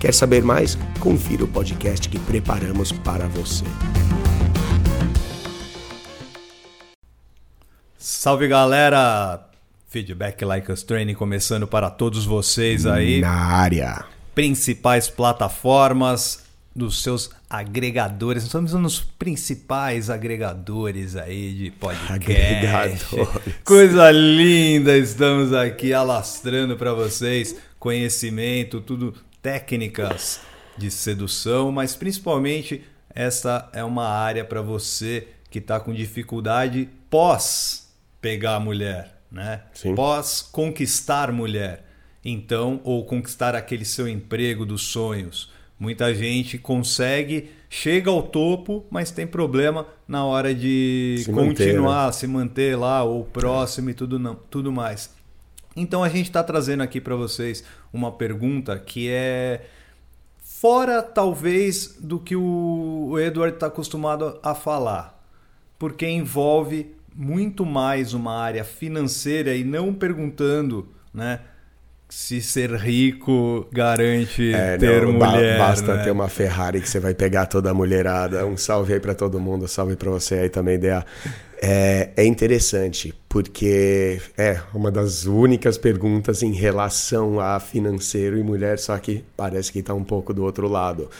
Quer saber mais? Confira o podcast que preparamos para você. Salve galera! Feedback Like Us Training começando para todos vocês aí. Na área. Principais plataformas dos seus agregadores. Nós estamos nos principais agregadores aí de podcast. Agregadores. Coisa linda! Estamos aqui alastrando para vocês conhecimento, tudo técnicas de sedução, mas principalmente essa é uma área para você que está com dificuldade pós pegar a mulher, né? Sim. Pós conquistar mulher. Então, ou conquistar aquele seu emprego dos sonhos. Muita gente consegue, chega ao topo, mas tem problema na hora de Se manter, continuar, se manter lá, ou próximo e tudo, não, tudo mais. Então a gente está trazendo aqui para vocês uma pergunta que é fora talvez do que o Edward está acostumado a falar, porque envolve muito mais uma área financeira e não perguntando, né? Se ser rico garante É, ter não, ba- mulher. basta né? ter uma Ferrari que você vai pegar toda a mulherada. Um salve aí pra todo mundo, salve pra você aí também, Dea. É, é interessante, porque é uma das únicas perguntas em relação a financeiro e mulher, só que parece que tá um pouco do outro lado.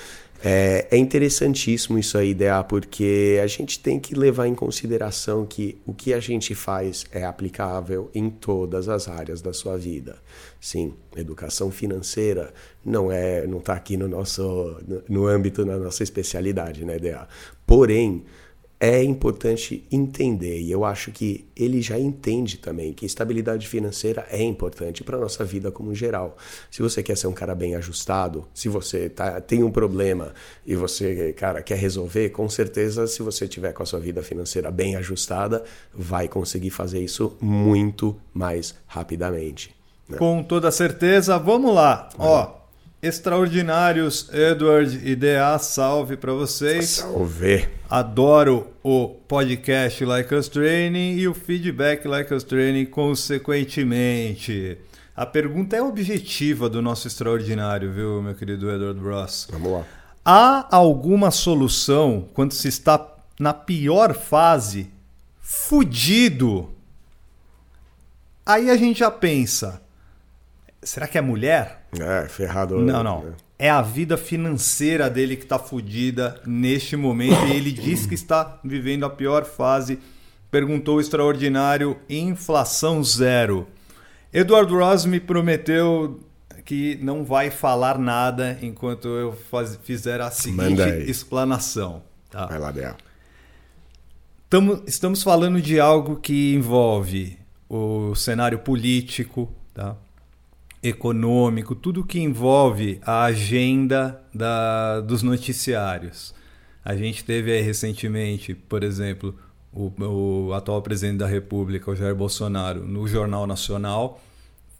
É, é interessantíssimo isso aí, Dea, porque a gente tem que levar em consideração que o que a gente faz é aplicável em todas as áreas da sua vida. Sim, educação financeira não é, não está aqui no nosso, no, no âmbito da nossa especialidade, né, Dea? Porém, é importante entender, e eu acho que ele já entende também, que estabilidade financeira é importante para a nossa vida como geral. Se você quer ser um cara bem ajustado, se você tá, tem um problema e você, cara, quer resolver, com certeza, se você tiver com a sua vida financeira bem ajustada, vai conseguir fazer isso muito mais rapidamente. né? Com toda certeza, vamos lá. Ó, extraordinários, Edward e DA, salve para vocês. Salve! Adoro o podcast Like Us Training e o feedback Like Us Training consequentemente. A pergunta é objetiva do nosso extraordinário, viu, meu querido Edward Ross? Vamos lá. Há alguma solução quando se está na pior fase, fudido? Aí a gente já pensa, será que é mulher? É, ferrado. Não, não. né? É a vida financeira dele que está fodida neste momento e ele diz que está vivendo a pior fase. Perguntou o extraordinário inflação zero. Eduardo Ross me prometeu que não vai falar nada enquanto eu faz- fizer a seguinte explanação. Tá? Vai lá, Dea. Tamo- estamos falando de algo que envolve o cenário político, tá? Econômico, tudo que envolve a agenda da- dos noticiários. A gente teve aí recentemente, por exemplo, o, o atual presidente da República, o Jair Bolsonaro, no Jornal Nacional,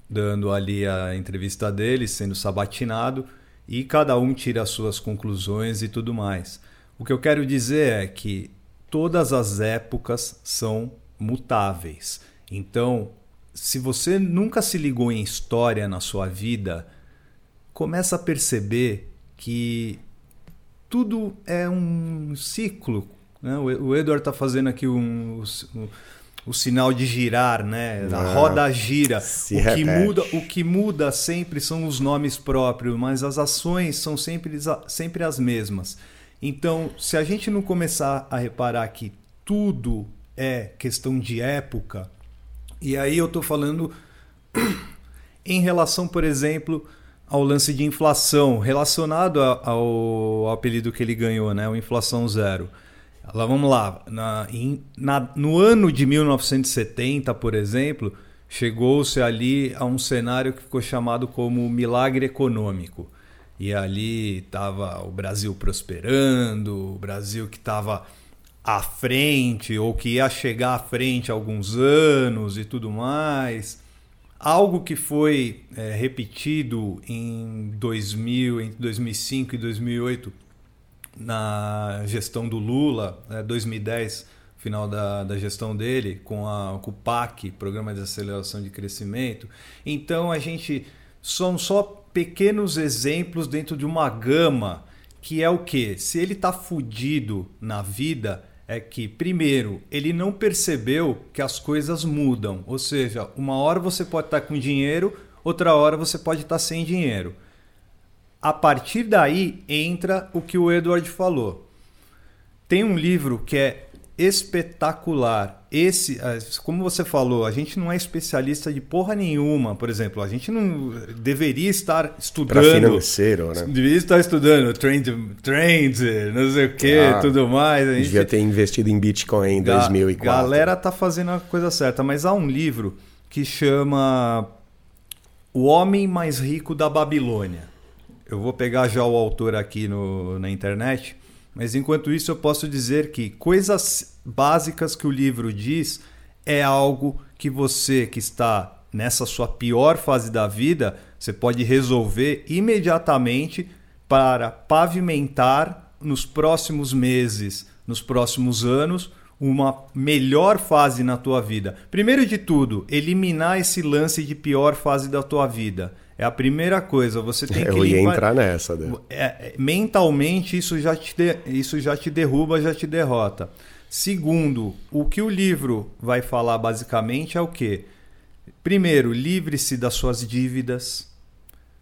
dando ali a entrevista dele, sendo sabatinado, e cada um tira as suas conclusões e tudo mais. O que eu quero dizer é que todas as épocas são mutáveis. Então, se você nunca se ligou em história na sua vida, começa a perceber que tudo é um ciclo. Né? O Edward está fazendo aqui um, o, o sinal de girar, né? A Ah, roda gira. O que, muda, o que muda sempre são os nomes próprios, mas as ações são sempre, sempre as mesmas. Então, se a gente não começar a reparar que tudo é questão de época, e aí eu estou falando em relação, por exemplo, ao lance de inflação, relacionado ao, apelido que ele ganhou, né? o inflação zero. Lá, vamos lá, na, em- na- no ano de 1970, por exemplo, chegou-se ali a um cenário que ficou chamado como milagre econômico. e ali estava o Brasil prosperando, o Brasil que estava à frente ou que ia chegar à frente há alguns anos e tudo mais. Algo que foi é, repetido em 2000, entre 2005 e 2008 na gestão do Lula, né, 2010, final da, da gestão dele, com, a, com o PAC, Programa de Aceleração de Crescimento. Então a gente são só pequenos exemplos dentro de uma gama que é o que? Se ele está fudido na vida, é que, primeiro, ele não percebeu que as coisas mudam. Ou seja, uma hora você pode estar com dinheiro, outra hora você pode estar sem dinheiro. A partir daí entra o que o Edward falou. Tem um livro que é espetacular. Esse, eh, como você falou, a gente não é especialista de porra nenhuma. Por exemplo, a gente não deveria estar estudando. Para financeiro, né? Deveria estar estudando trend, trend não sei o que, ah, tudo mais. A gente devia ter investido em Bitcoin em 2004. A galera tá fazendo a coisa certa, mas há um livro que chama O Homem Mais Rico da Babilônia. Eu vou pegar já o autor aqui no, na internet, mas enquanto isso eu posso dizer que coisas básicas que o livro diz é algo que você que está nessa sua pior fase da vida, você pode resolver imediatamente para pavimentar nos próximos meses, nos próximos anos, uma melhor fase na tua vida. Primeiro de tudo, eliminar esse lance de pior fase da tua vida. É a primeira coisa. Você tem que. Eu ia limpar... entrar nessa. Né? É, mentalmente, isso já, te de... isso já te derruba, já te derrota. Segundo, o que o livro vai falar basicamente é o quê? Primeiro, livre-se das suas dívidas.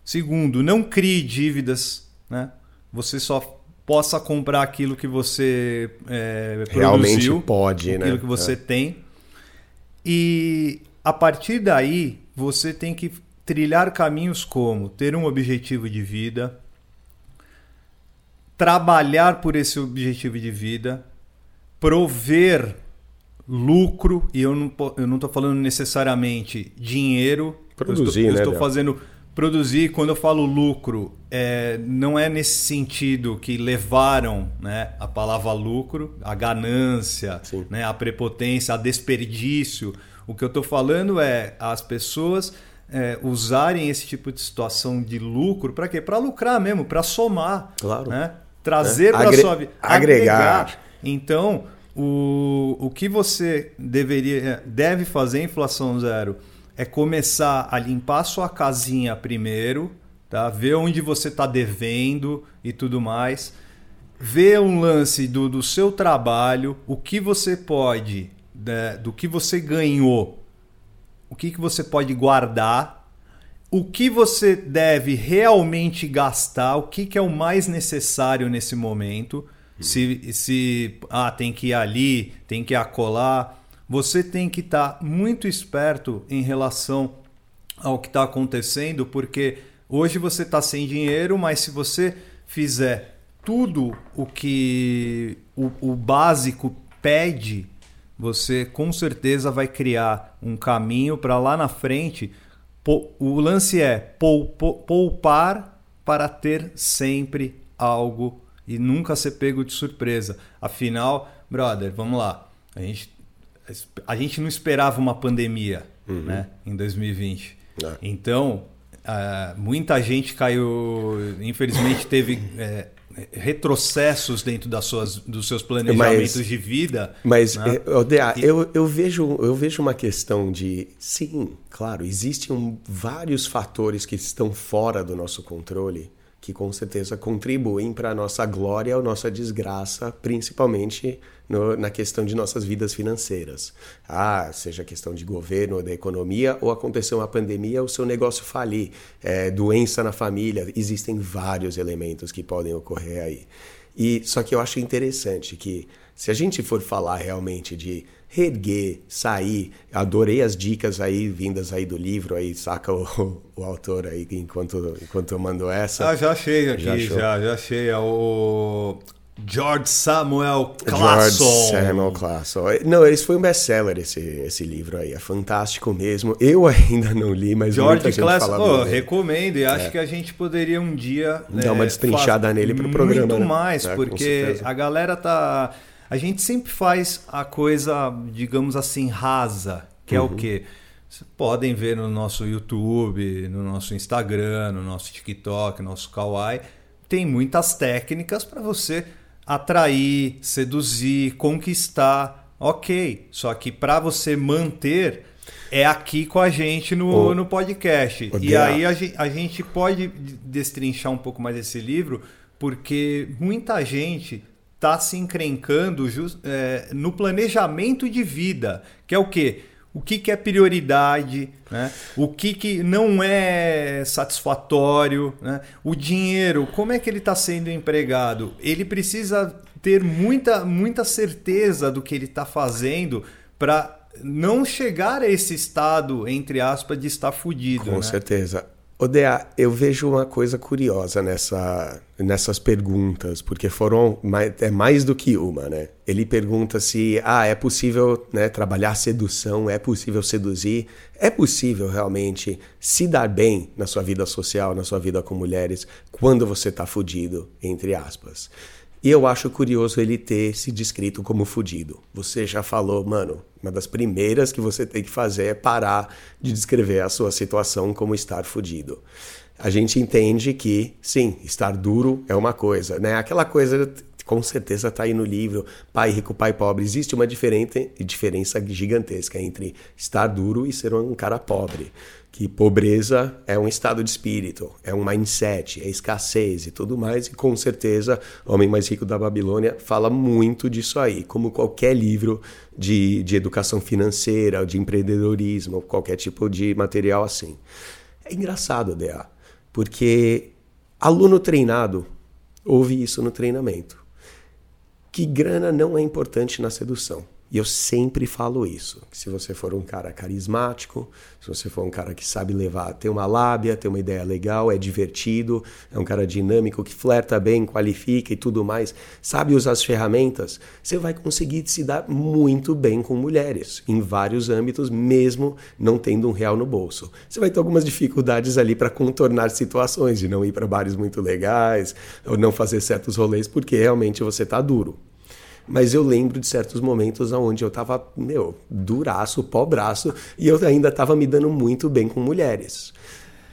Segundo, não crie dívidas. Né? Você só possa comprar aquilo que você é, realmente produziu, pode, aquilo né? que você é. tem. E a partir daí, você tem que trilhar caminhos como ter um objetivo de vida, trabalhar por esse objetivo de vida, prover lucro, e eu não eu não estou falando necessariamente dinheiro, produzir, eu estou, eu estou fazendo produzir. Quando eu falo lucro, é, não é nesse sentido que levaram né, a palavra lucro, a ganância, né, a prepotência, a desperdício. O que eu estou falando é as pessoas é, usarem esse tipo de situação de lucro para quê? Para lucrar mesmo, para somar. Claro. Né? Trazer é. para a sua vida. Agregar. agregar. Então, o, o que você deveria deve fazer em inflação zero é começar a limpar sua casinha primeiro, tá? ver onde você está devendo e tudo mais. Ver um lance do, do seu trabalho, o que você pode, né, do que você ganhou o que, que você pode guardar, o que você deve realmente gastar, o que, que é o mais necessário nesse momento. Se, se ah, tem que ir ali, tem que ir acolá. Você tem que estar tá muito esperto em relação ao que está acontecendo, porque hoje você está sem dinheiro, mas se você fizer tudo o que o, o básico pede você com certeza vai criar um caminho para lá na frente. O lance é poupar para ter sempre algo e nunca ser pego de surpresa. Afinal, brother, vamos lá. A gente, a gente não esperava uma pandemia uhum. né, em 2020. É. Então, uh, muita gente caiu. Infelizmente, teve. É, retrocessos dentro das suas, dos seus planejamentos mas, de vida. Mas, né? Odea, eu, eu, vejo, eu vejo uma questão de. Sim, claro, existem vários fatores que estão fora do nosso controle que com certeza contribuem para a nossa glória ou nossa desgraça, principalmente no, na questão de nossas vidas financeiras. Ah, seja questão de governo ou da economia, ou aconteceu uma pandemia, o seu negócio falir, é, doença na família, existem vários elementos que podem ocorrer aí. E só que eu acho interessante que se a gente for falar realmente de reerguer, sair. Adorei as dicas aí vindas aí do livro aí, saca o, o autor aí enquanto enquanto eu mando essa. Ah, já achei aqui, já, já, já achei. É o George Samuel Clason. George Samuel Clason. Não, esse foi um best-seller, esse, esse livro aí. É fantástico mesmo. Eu ainda não li, mas George muita fala oh, recomendo. E acho que a gente poderia um dia... Dar uma destrinchada nele pro programa. Muito né? mais, É, porque a galera tá... A gente sempre faz a coisa, digamos assim, rasa, que é o quê? Vocês podem ver no nosso YouTube, no nosso Instagram, no nosso TikTok, no nosso Kawaii. Tem muitas técnicas para você atrair, seduzir, conquistar. Ok, só que para você manter é aqui com a gente no, no podcast. E aí a gente, a gente pode destrinchar um pouco mais esse livro, porque muita gente está se encrencando é, no planejamento de vida, que é o quê? O que, que é prioridade, né? o que, que não é satisfatório, né? o dinheiro, como é que ele está sendo empregado? Ele precisa ter muita, muita certeza do que ele está fazendo para não chegar a esse estado, entre aspas, de estar fudido. Com né? certeza. Odea, eu vejo uma coisa curiosa nessa, nessas perguntas, porque foram mais, é mais do que uma, né? Ele pergunta se ah, é possível né, trabalhar sedução, é possível seduzir, é possível realmente se dar bem na sua vida social, na sua vida com mulheres, quando você tá fudido, entre aspas. E eu acho curioso ele ter se descrito como fudido. Você já falou, mano, uma das primeiras que você tem que fazer é parar de descrever a sua situação como estar fudido. A gente entende que, sim, estar duro é uma coisa, né? Aquela coisa, com certeza está aí no livro, pai rico, pai pobre. Existe uma diferente, diferença gigantesca entre estar duro e ser um cara pobre que pobreza é um estado de espírito, é um mindset, é escassez e tudo mais, e com certeza o Homem Mais Rico da Babilônia fala muito disso aí, como qualquer livro de, de educação financeira, de empreendedorismo, qualquer tipo de material assim. É engraçado, DA, porque aluno treinado ouve isso no treinamento, que grana não é importante na sedução. E eu sempre falo isso. Se você for um cara carismático, se você for um cara que sabe levar, tem uma lábia, tem uma ideia legal, é divertido, é um cara dinâmico que flerta bem, qualifica e tudo mais, sabe usar as ferramentas, você vai conseguir se dar muito bem com mulheres, em vários âmbitos, mesmo não tendo um real no bolso. Você vai ter algumas dificuldades ali para contornar situações, de não ir para bares muito legais, ou não fazer certos rolês, porque realmente você tá duro. Mas eu lembro de certos momentos onde eu tava, meu, duraço, pobraço, e eu ainda tava me dando muito bem com mulheres.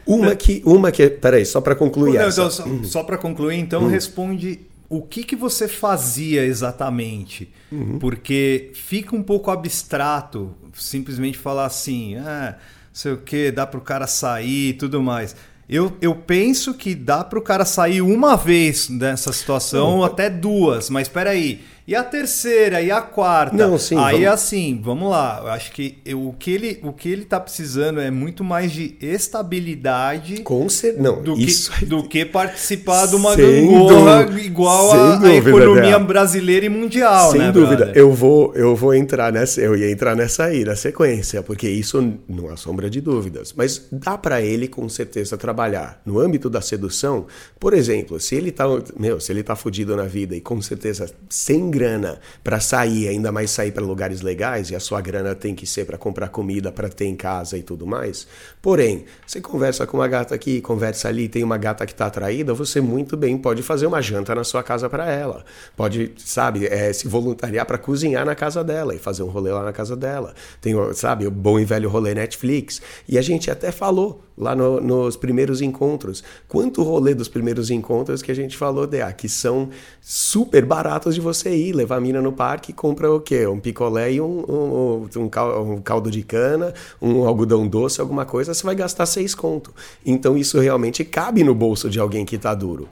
Uma que, uma que, peraí, só para concluir Não, essa. então, só, só para concluir, então responde o que, que você fazia exatamente, porque fica um pouco abstrato simplesmente falar assim, ah, sei o que, dá para o cara sair e tudo mais. Eu, eu penso que dá para o cara sair uma vez dessa situação, ou até duas, mas espera aí. E a terceira, e a quarta? Não, sim, Aí vamos- assim, vamos lá. Eu acho que eu- o que ele o que ele tá precisando é muito mais de estabilidade Com. Não, do, isso que, do que participar de uma Sem gangorra igual dúvida, economia brasileira e mundial, Sem né, dúvida, brother? eu vou, eu vou entrar nessa, eu ia entrar nessa aí, na sequência, porque isso não há sombra de dúvidas. Mas dá para ele com certeza trabalhar no âmbito da sedução. Por exemplo, se ele tá, meu, se ele tá fudido na vida e com certeza sem grana para sair, ainda mais sair para lugares legais e a sua grana tem que ser para comprar comida, para ter em casa e tudo mais. Porém, você conversa com uma gata aqui, conversa ali, tem uma gata que tá atraída, você muito bem pode fazer uma janta na sua casa para ela. Pode, sabe, é, se voluntariar para cozinhar na casa dela e fazer um rolê lá na casa dela. Tem, sabe, o bom e velho rolê Netflix. E a gente até falou lá no- nos primeiros encontros. Quanto rolê dos primeiros encontros que a gente falou, DA, que são super baratos de você ir, levar a mina no parque e compra o quê? Um picolé e um, um, um cal- caldo de cana, um algodão doce, alguma coisa, você vai gastar seis conto. Então isso realmente cabe no bolso de alguém que tá duro.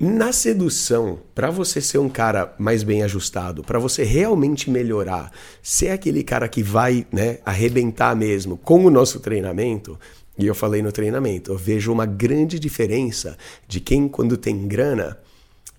Na sedução, para você ser um cara mais bem ajustado, para você realmente melhorar, ser aquele cara que vai, né, arrebentar mesmo com o nosso treinamento, e eu falei no treinamento, eu vejo uma grande diferença de quem quando tem grana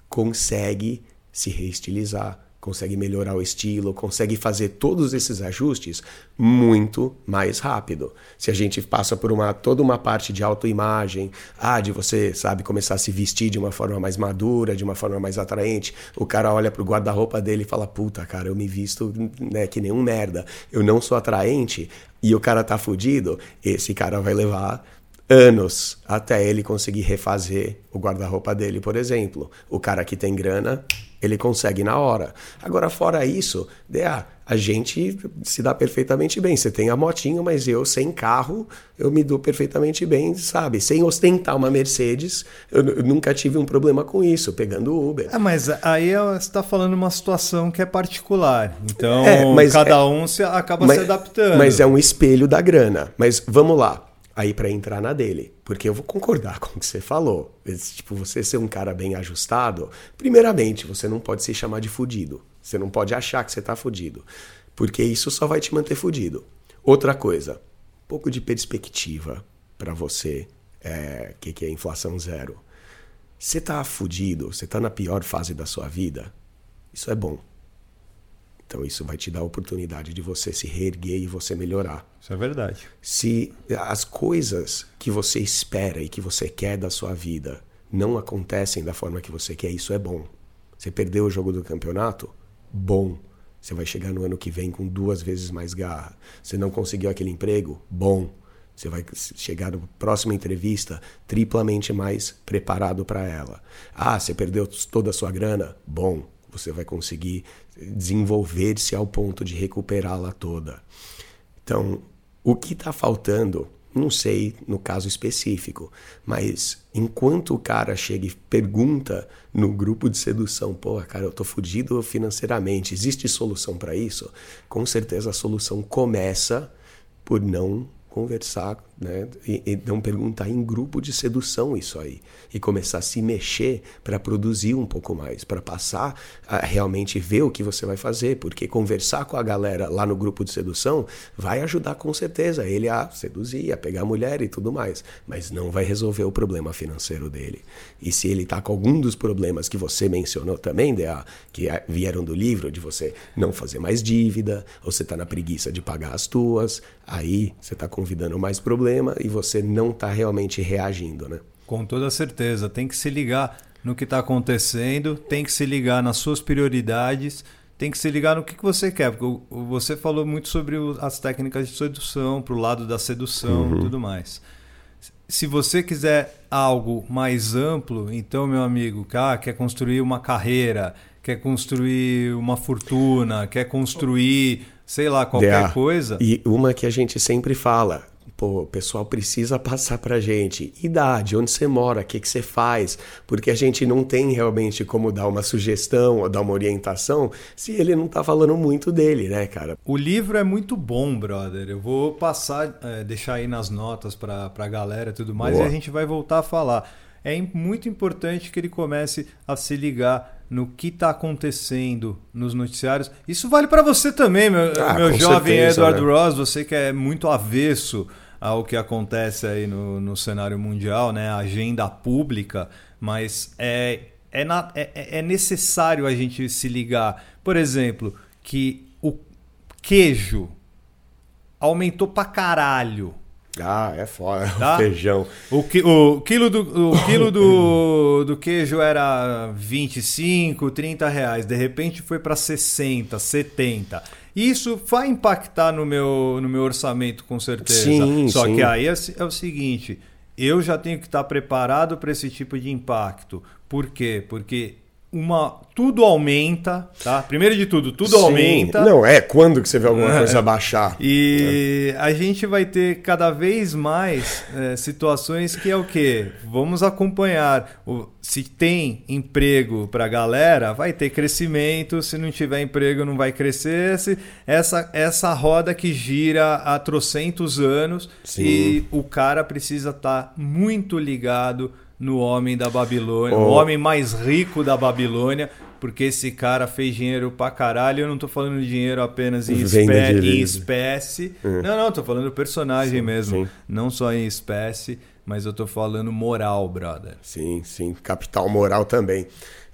consegue se reestilizar, consegue melhorar o estilo, consegue fazer todos esses ajustes muito mais rápido. Se a gente passa por uma toda uma parte de autoimagem, ah, de você, sabe, começar a se vestir de uma forma mais madura, de uma forma mais atraente, o cara olha pro guarda-roupa dele e fala: "Puta, cara, eu me visto, né, que nem um merda. Eu não sou atraente" e o cara tá fudido, esse cara vai levar anos até ele conseguir refazer o guarda-roupa dele, por exemplo. O cara que tem grana, ele consegue na hora. Agora, fora isso, DA, a gente se dá perfeitamente bem. Você tem a motinha, mas eu, sem carro, eu me dou perfeitamente bem, sabe? Sem ostentar uma Mercedes, eu, eu nunca tive um problema com isso, pegando Uber. É, mas aí você está falando uma situação que é particular. Então, é, cada é, um se, acaba mas, se adaptando. Mas é um espelho da grana. Mas vamos lá aí para entrar na dele. Porque eu vou concordar com o que você falou. Tipo, você ser um cara bem ajustado, primeiramente, você não pode se chamar de fudido. Você não pode achar que você tá fudido. Porque isso só vai te manter fudido. Outra coisa, um pouco de perspectiva para você, é, que, que é inflação zero. Você tá fudido, você tá na pior fase da sua vida, isso é bom. Então isso vai te dar a oportunidade de você se reerguer e você melhorar. Isso é verdade. Se as coisas que você espera e que você quer da sua vida não acontecem da forma que você quer, isso é bom. Você perdeu o jogo do campeonato? Bom. Você vai chegar no ano que vem com duas vezes mais garra. Você não conseguiu aquele emprego? Bom. Você vai chegar na próxima entrevista triplamente mais preparado para ela. Ah, você perdeu toda a sua grana? Bom você vai conseguir desenvolver-se ao ponto de recuperá-la toda. Então, o que está faltando, não sei no caso específico, mas enquanto o cara chega e pergunta no grupo de sedução, pô, cara, eu tô fudido financeiramente, existe solução para isso? Com certeza a solução começa por não conversar, né? E, e não perguntar em grupo de sedução isso aí e começar a se mexer para produzir um pouco mais, para passar a realmente ver o que você vai fazer, porque conversar com a galera lá no grupo de sedução vai ajudar com certeza ele a seduzir, a pegar a mulher e tudo mais, mas não vai resolver o problema financeiro dele. E se ele tá com algum dos problemas que você mencionou também, DA, que vieram do livro de você não fazer mais dívida, ou você tá na preguiça de pagar as tuas, aí você tá convidando mais problema e você não tá realmente reagindo, né? Com toda certeza. Tem que se ligar no que está acontecendo, tem que se ligar nas suas prioridades, tem que se ligar no que, que você quer. Porque você falou muito sobre as técnicas de sedução, para o lado da sedução uhum. e tudo mais. Se você quiser algo mais amplo, então, meu amigo, ah, quer construir uma carreira, quer construir uma fortuna, quer construir, sei lá, qualquer coisa. E uma que a gente sempre fala, pô, o pessoal precisa passar pra gente idade, onde você mora, o que, que você faz, porque a gente não tem realmente como dar uma sugestão ou dar uma orientação se ele não tá falando muito dele, né, cara? O livro é muito bom, brother. Eu vou passar, é, deixar aí nas notas pra, pra galera e tudo mais Boa. e a gente vai voltar a falar. É muito importante que ele comece a se ligar no que está acontecendo nos noticiários. Isso vale para você também, meu, ah, meu jovem certeza, Edward né? Ross, você que é muito avesso ao que acontece aí no, no cenário mundial, né? A agenda pública, mas é, é, na, é, é necessário a gente se ligar. Por exemplo, que o queijo aumentou pra caralho. Ah, é foda, tá? o feijão. O, qui, o quilo, do, o quilo do, do queijo era 25, 30 reais. De repente foi para 60, 70. Isso vai impactar no meu, no meu orçamento, com certeza. Sim, Só sim. que aí é, é o seguinte: eu já tenho que estar preparado para esse tipo de impacto. Por quê? Porque uma tudo aumenta, tá? Primeiro de tudo, tudo Sim. aumenta. Não, é quando que você vê alguma coisa baixar. E é. a gente vai ter cada vez mais é, situações que é o quê? Vamos acompanhar. O, se tem emprego para a galera, vai ter crescimento. Se não tiver emprego, não vai crescer. Se, essa, essa roda que gira há trocentos anos Sim. e o cara precisa estar tá muito ligado no homem da Babilônia, oh. o homem mais rico da Babilônia, porque esse cara fez dinheiro pra caralho. Eu não tô falando de dinheiro apenas em, espé em espécie. Uhum. Não, não, tô falando do personagem sim, mesmo. Sim. Não só em espécie. mas eu tô falando moral, brother. Sim, sim, capital moral também.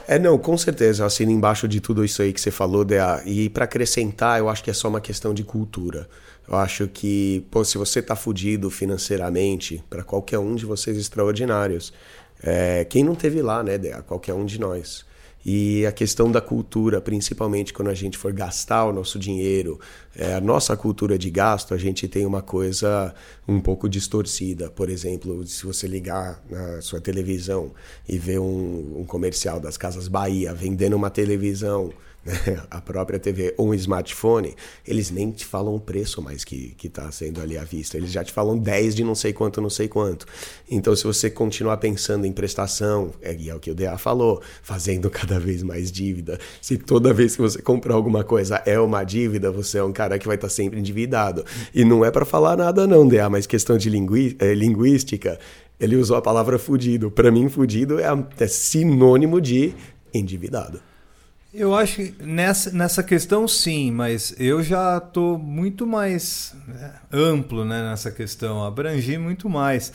É, não, com certeza, eu assino embaixo de tudo isso aí que você falou, Dea. E para acrescentar, eu acho que é só uma questão de cultura. Eu acho que, pô, se você tá fudido financeiramente, para qualquer um de vocês extraordinários, é, quem não teve lá, né, Dea? Qualquer um de nós. E a questão da cultura, principalmente quando a gente for gastar o nosso dinheiro, é, a nossa cultura de gasto, a gente tem uma coisa um pouco distorcida. Por exemplo, se você ligar na sua televisão e ver um, um comercial das Casas Bahia vendendo uma televisão a própria TV ou um smartphone, eles nem te falam o preço mais que está sendo ali à vista. Eles já te falam 10 de não sei quanto, não sei quanto. Então, se você continuar pensando em prestação, é, é o que o DA falou, fazendo cada vez mais dívida. Se toda vez que você comprar alguma coisa é uma dívida, você é um cara que vai estar tá sempre endividado. E não é para falar nada, não, DA, mas questão de lingui é, linguística. Ele usou a palavra fudido. Para mim, fudido é, é sinônimo de endividado. Eu acho que nessa, nessa questão sim, mas eu já estou muito mais né, amplo né, nessa questão, abrangi muito mais.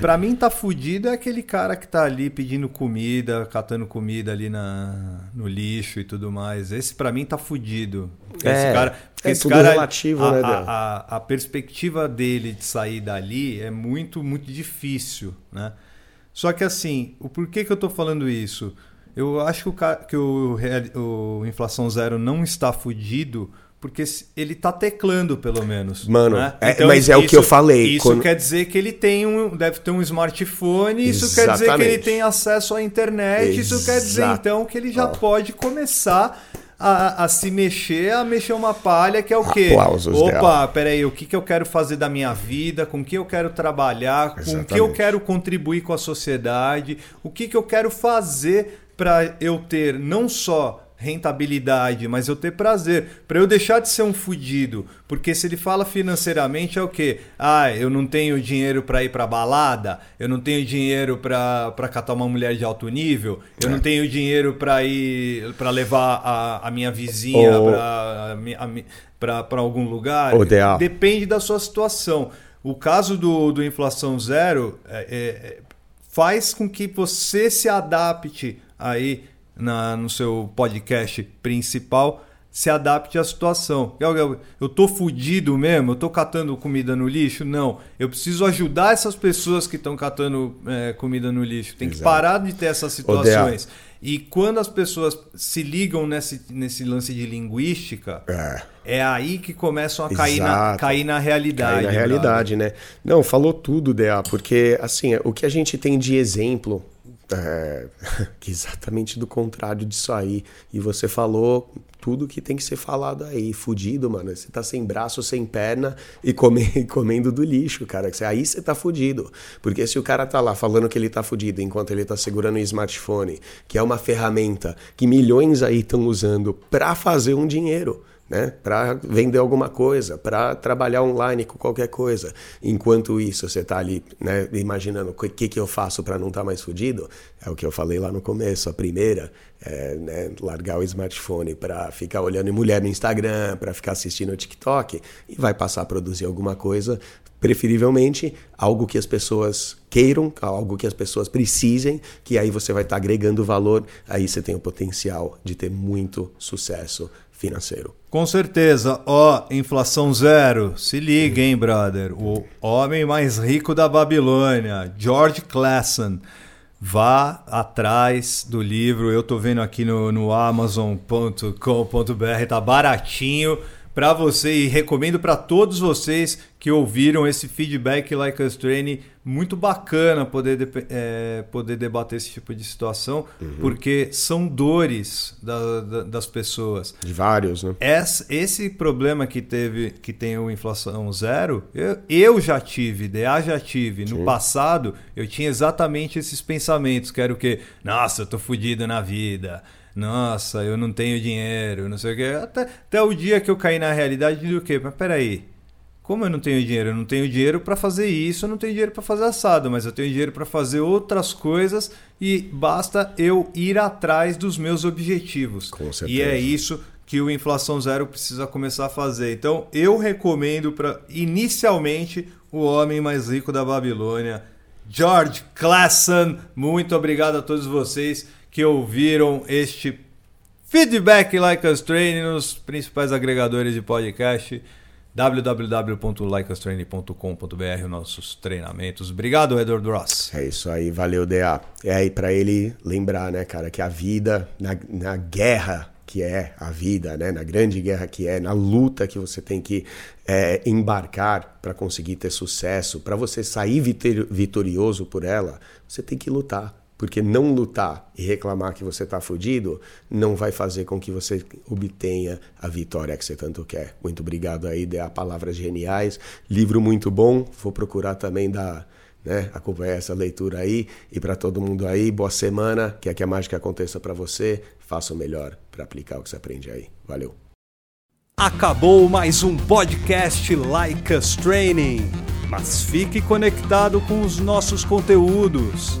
Para mim, tá fudido é aquele cara que tá ali pedindo comida, catando comida ali na, no lixo e tudo mais. Esse para mim tá fudido. É, esse cara, é esse tudo cara, relativo, a, né, a, a, a perspectiva dele de sair dali é muito, muito difícil, né? Só que assim, o porquê que eu tô falando isso? Eu acho que o, que o, o Inflação Zero não está fudido porque ele está teclando, pelo menos. Mano, né? é, então, mas é o que eu falei. Isso quando... quer dizer que ele tem um, deve ter um smartphone, isso Exatamente. quer dizer que ele tem acesso à internet, isso quer dizer então que ele já pode começar a, a, se mexer, a mexer uma palha, que é o quê? Aplausos Opa, dela. peraí, o que, que eu quero fazer da minha vida, com que eu quero trabalhar, Exatamente. com o que eu quero contribuir com a sociedade, o que, que eu quero fazer para eu ter não só rentabilidade, mas eu ter prazer, para eu deixar de ser um fudido, porque se ele fala financeiramente é o quê? Ah, eu não tenho dinheiro para ir para balada, eu não tenho dinheiro para catar uma mulher de alto nível, eu é. não tenho dinheiro para ir para levar a, a minha vizinha para algum lugar. Depende da sua situação. O caso do, do inflação zero é, é, faz com que você se adapte aí na, no seu podcast principal se adapte à situação. Eu tô fudido mesmo? Eu tô catando comida no lixo? Não. Eu preciso ajudar essas pessoas que estão catando é, comida no lixo. Tem que Exato. parar de ter essas situações. E quando as pessoas se ligam nesse, nesse lance de linguística, é, é aí que começam a cair na, cair na realidade. Cair na realidade, né? Não, falou tudo, DA, porque assim, o que a gente tem de exemplo é, exatamente do contrário disso aí. E você falou tudo que tem que ser falado aí. Fudido, mano. Você tá sem braço, sem perna e come, comendo do lixo, cara. Aí você tá fudido. Porque se o cara tá lá falando que ele tá fudido enquanto ele tá segurando o smartphone, que é uma ferramenta que milhões aí estão usando para fazer um dinheiro né? para vender alguma coisa, para trabalhar online com qualquer coisa. Enquanto isso, você está ali né, imaginando o que, que eu faço para não estar tá mais fudido. É o que eu falei lá no começo. A primeira é né, largar o smartphone para ficar olhando mulher no Instagram, para ficar assistindo o TikTok e vai passar a produzir alguma coisa, preferivelmente algo que as pessoas queiram, algo que as pessoas precisem, que aí você vai estar tá agregando valor, aí você tem o potencial de ter muito sucesso financeiro. Com certeza. Ó, inflação zero. Se liga, hein, brother. O homem mais rico da Babilônia, George Clason. Vá atrás do livro. Eu tô vendo aqui no, no amazon.com.br, tá baratinho para você e recomendo para todos vocês que ouviram esse feedback Like Us Training. Muito bacana poder, é, poder debater esse tipo de situação, uhum. porque são dores da, da, das pessoas. De vários, né? Esse, esse problema que teve, que tem o inflação zero, eu, eu já tive, DA já tive. Sim. No passado, eu tinha exatamente esses pensamentos, que era o quê? Nossa, eu tô fodido na vida nossa, eu não tenho dinheiro, não sei o quê. Até, até o dia que eu caí na realidade do quê? Mas peraí, como eu não tenho dinheiro? Eu não tenho dinheiro para fazer isso, eu não tenho dinheiro para fazer assado, mas eu tenho dinheiro para fazer outras coisas e basta eu ir atrás dos meus objetivos. Com certeza. E é isso que o Inflação Zero precisa começar a fazer. Então, eu recomendo para inicialmente o homem mais rico da Babilônia George Classen. Muito obrigado a todos vocês que ouviram este feedback Like Us Training nos principais agregadores de podcast www.likeustraining.com.br nossos treinamentos. Obrigado, Edward Ross. É isso aí, valeu, DA. É aí para ele lembrar, né, cara, que a vida, na, na guerra que é a vida, né? na grande guerra que é, na luta que você tem que é, embarcar para conseguir ter sucesso, para você sair vitorioso por ela, você tem que lutar. Porque não lutar e reclamar que você está fudido não vai fazer com que você obtenha a vitória que você tanto quer. Muito obrigado aí, dê palavras geniais. Livro muito bom, vou procurar também dar né? Acompanhar essa leitura aí e para todo mundo aí, boa semana, quer que a mágica aconteça para você, faça o melhor para aplicar o que você aprende aí. Valeu. Acabou mais um podcast Like Us Training, mas fique conectado com os nossos conteúdos.